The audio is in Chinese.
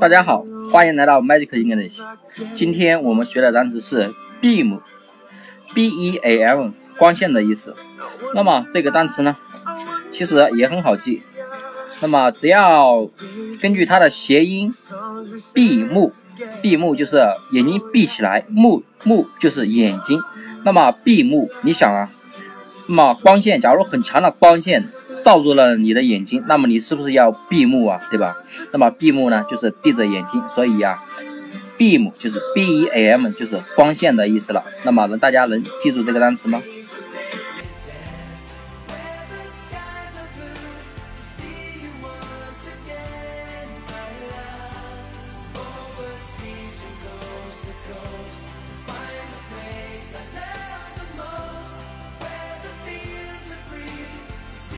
大家好，欢迎来到 Magic English。今天我们学的单词是 beam，b e a m，光线的意思。那么这个单词呢，其实也很好记。那么只要根据它的谐音，闭目，闭目就是眼睛闭起来，目目就是眼睛。那么闭目，你想啊，那么光线，假如很强的光线罩住了你的眼睛，那么你是不是要闭目啊？对吧？那么闭目呢，就是闭着眼睛，所以呀，beam 就是 B E M，就是光线的意思了。那么大家能记住这个单词吗？